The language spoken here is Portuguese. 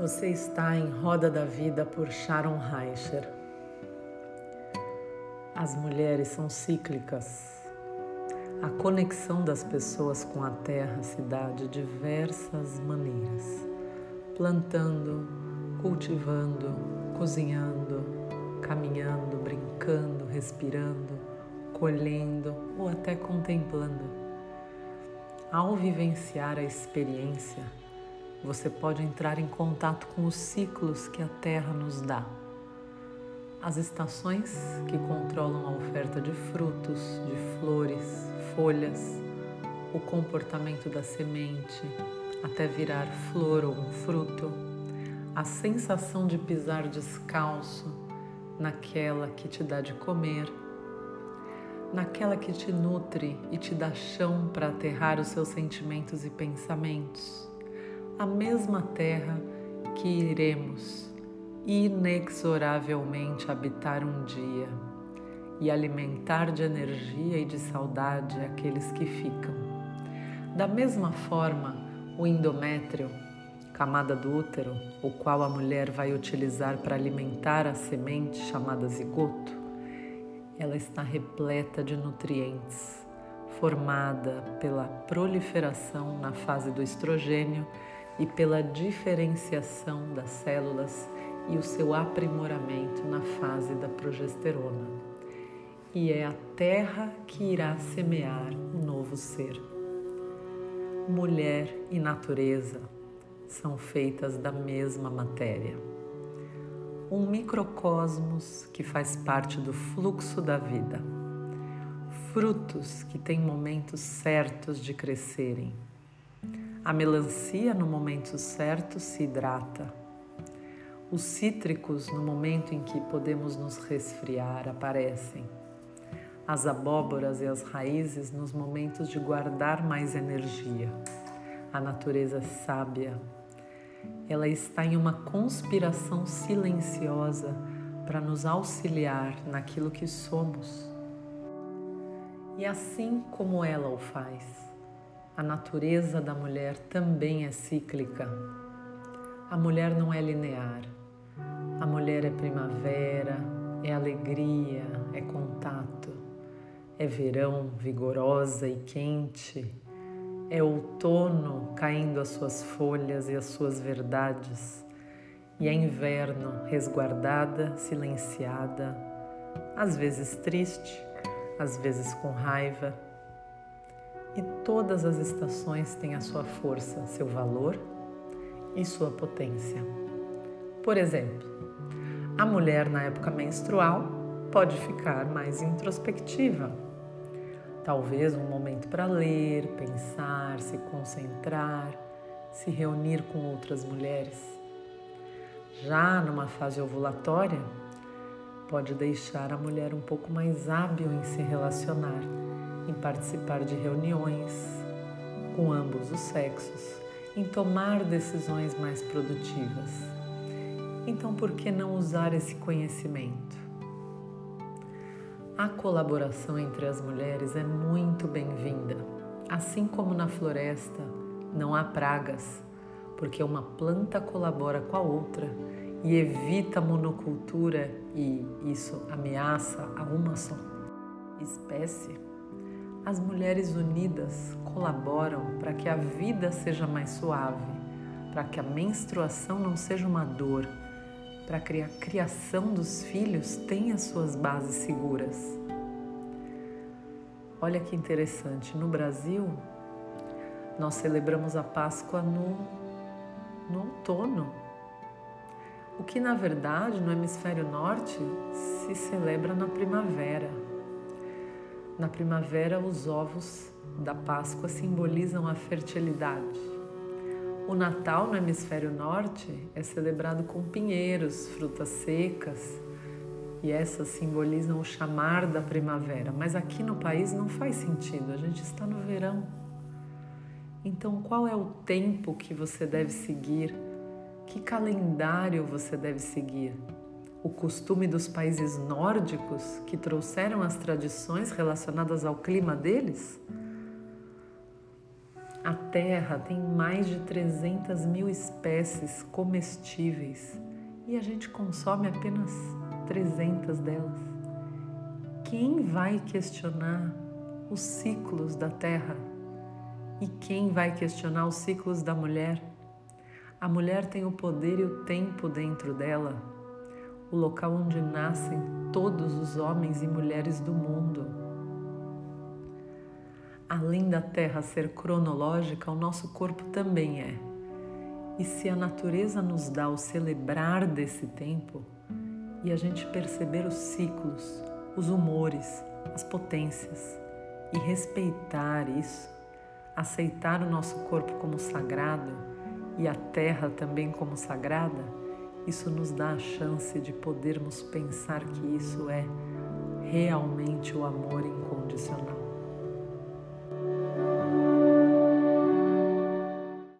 Você está em Roda da Vida por Sharon Reicher. As mulheres são cíclicas. A conexão das pessoas com a terra se dá de diversas maneiras: plantando, cultivando, cozinhando, caminhando, brincando, respirando, colhendo ou até contemplando. Ao vivenciar a experiência, você pode entrar em contato com os ciclos que a Terra nos dá. As estações que controlam a oferta de frutos, de flores, folhas, o comportamento da semente até virar flor ou um fruto, a sensação de pisar descalço naquela que te dá de comer, naquela que te nutre e te dá chão para aterrar os seus sentimentos e pensamentos a mesma terra que iremos inexoravelmente habitar um dia e alimentar de energia e de saudade aqueles que ficam. Da mesma forma, o endométrio, camada do útero, o qual a mulher vai utilizar para alimentar a semente chamada zigoto, ela está repleta de nutrientes, formada pela proliferação na fase do estrogênio e pela diferenciação das células e o seu aprimoramento na fase da progesterona. E é a terra que irá semear um novo ser. Mulher e natureza são feitas da mesma matéria. Um microcosmos que faz parte do fluxo da vida. Frutos que têm momentos certos de crescerem a melancia, no momento certo, se hidrata. Os cítricos, no momento em que podemos nos resfriar, aparecem. As abóboras e as raízes, nos momentos de guardar mais energia. A natureza é sábia. Ela está em uma conspiração silenciosa para nos auxiliar naquilo que somos. E assim como ela o faz, a natureza da mulher também é cíclica. A mulher não é linear. A mulher é primavera, é alegria, é contato, é verão vigorosa e quente, é outono caindo as suas folhas e as suas verdades, e é inverno resguardada, silenciada, às vezes triste, às vezes com raiva e todas as estações têm a sua força, seu valor e sua potência. Por exemplo, a mulher na época menstrual pode ficar mais introspectiva. Talvez um momento para ler, pensar, se concentrar, se reunir com outras mulheres. Já numa fase ovulatória, pode deixar a mulher um pouco mais hábil em se relacionar em participar de reuniões com ambos os sexos, em tomar decisões mais produtivas. Então, por que não usar esse conhecimento? A colaboração entre as mulheres é muito bem-vinda. Assim como na floresta não há pragas, porque uma planta colabora com a outra e evita a monocultura e isso ameaça a uma só espécie as mulheres unidas colaboram para que a vida seja mais suave, para que a menstruação não seja uma dor, para que a criação dos filhos tenha suas bases seguras. Olha que interessante, no Brasil nós celebramos a Páscoa no, no outono, o que na verdade no hemisfério norte se celebra na primavera. Na primavera, os ovos da Páscoa simbolizam a fertilidade. O Natal no hemisfério norte é celebrado com pinheiros, frutas secas, e essas simbolizam o chamar da primavera. Mas aqui no país não faz sentido, a gente está no verão. Então, qual é o tempo que você deve seguir? Que calendário você deve seguir? O costume dos países nórdicos que trouxeram as tradições relacionadas ao clima deles? A Terra tem mais de 300 mil espécies comestíveis e a gente consome apenas 300 delas. Quem vai questionar os ciclos da Terra? E quem vai questionar os ciclos da mulher? A mulher tem o poder e o tempo dentro dela, o local onde nascem todos os homens e mulheres do mundo. Além da Terra ser cronológica, o nosso corpo também é. E se a natureza nos dá o celebrar desse tempo e a gente perceber os ciclos, os humores, as potências e respeitar isso, aceitar o nosso corpo como sagrado, e a terra também como sagrada, isso nos dá a chance de podermos pensar que isso é realmente o amor incondicional.